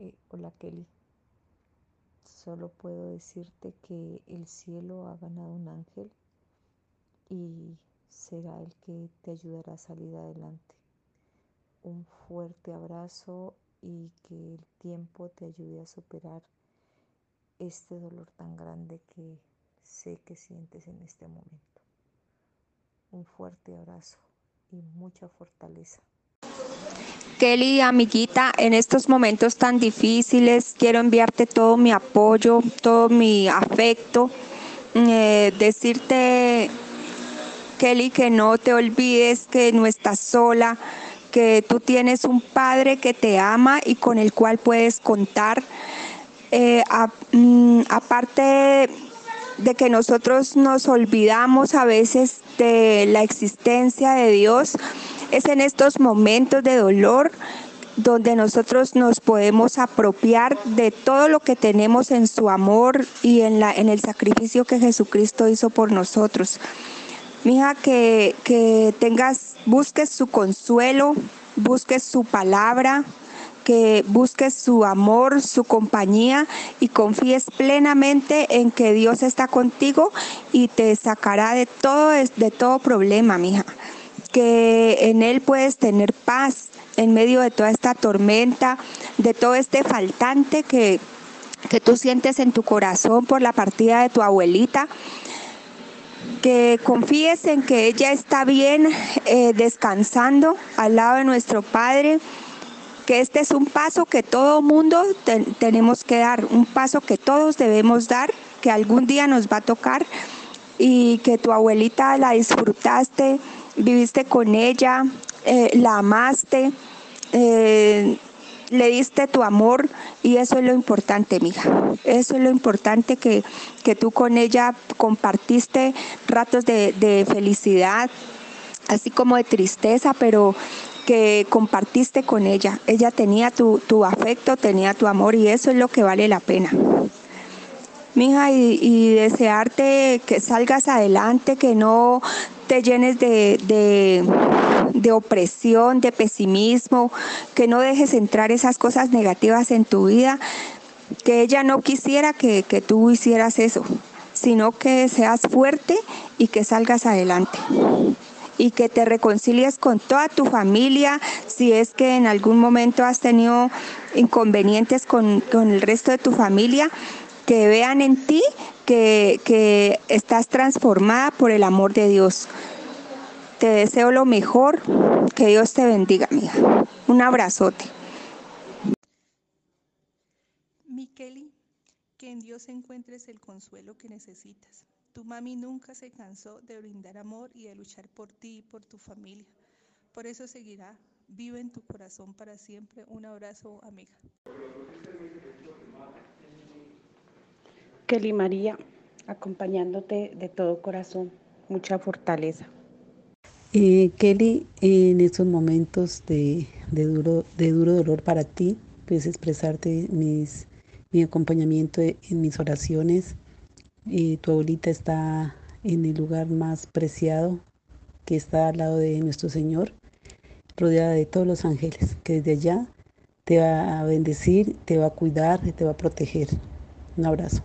Eh, hola Kelly, solo puedo decirte que el cielo ha ganado un ángel y será el que te ayudará a salir adelante. Un fuerte abrazo y que el tiempo te ayude a superar este dolor tan grande que sé que sientes en este momento. Un fuerte abrazo y mucha fortaleza. Kelly, amiguita, en estos momentos tan difíciles quiero enviarte todo mi apoyo, todo mi afecto, eh, decirte, Kelly, que no te olvides que no estás sola, que tú tienes un padre que te ama y con el cual puedes contar. Eh, mm, aparte de que nosotros nos olvidamos a veces de la existencia de Dios, es en estos momentos de dolor donde nosotros nos podemos apropiar de todo lo que tenemos en su amor y en, la, en el sacrificio que Jesucristo hizo por nosotros. Mija, que, que tengas, busques su consuelo, busques su palabra, que busques su amor, su compañía y confíes plenamente en que Dios está contigo y te sacará de todo, de todo problema, mija que en Él puedes tener paz en medio de toda esta tormenta, de todo este faltante que, que tú sientes en tu corazón por la partida de tu abuelita. Que confíes en que ella está bien eh, descansando al lado de nuestro Padre, que este es un paso que todo mundo tenemos que dar, un paso que todos debemos dar, que algún día nos va a tocar y que tu abuelita la disfrutaste, viviste con ella, eh, la amaste, eh, le diste tu amor y eso es lo importante, mija. Eso es lo importante que, que tú con ella compartiste ratos de, de felicidad, así como de tristeza, pero que compartiste con ella. Ella tenía tu, tu, afecto, tenía tu amor y eso es lo que vale la pena. Mija, y, y desearte que salgas adelante, que no te llenes de, de, opresión, de pesimismo, que no dejes entrar esas cosas negativas en tu vida, que ella no quisiera que, que tú hicieras eso, sino que seas fuerte y que salgas adelante y que te reconcilies con toda tu familia, si es que en algún momento has tenido inconvenientes con, con el resto de tu familia, que vean en ti que, estás transformada por el amor de Dios. Te deseo lo mejor, que Dios te bendiga, amiga. Un abrazote. Mi Kelly, que en Dios encuentres el consuelo que necesitas. Tu mami nunca se cansó de brindar amor y de luchar por ti y por tu familia. Por eso seguirá vive en tu corazón para siempre. Un abrazo, amiga. Kelly María, acompañándote de todo corazón, mucha fortaleza. Eh, Kelly, en estos momentos de, duro, dolor para ti, puedes expresarte mi acompañamiento en mis oraciones. Eh, tu abuelita está en el lugar más preciado, que está al lado de nuestro Señor, rodeada de todos los ángeles, que desde allá te va a bendecir, te va a cuidar, te va a proteger. Un abrazo.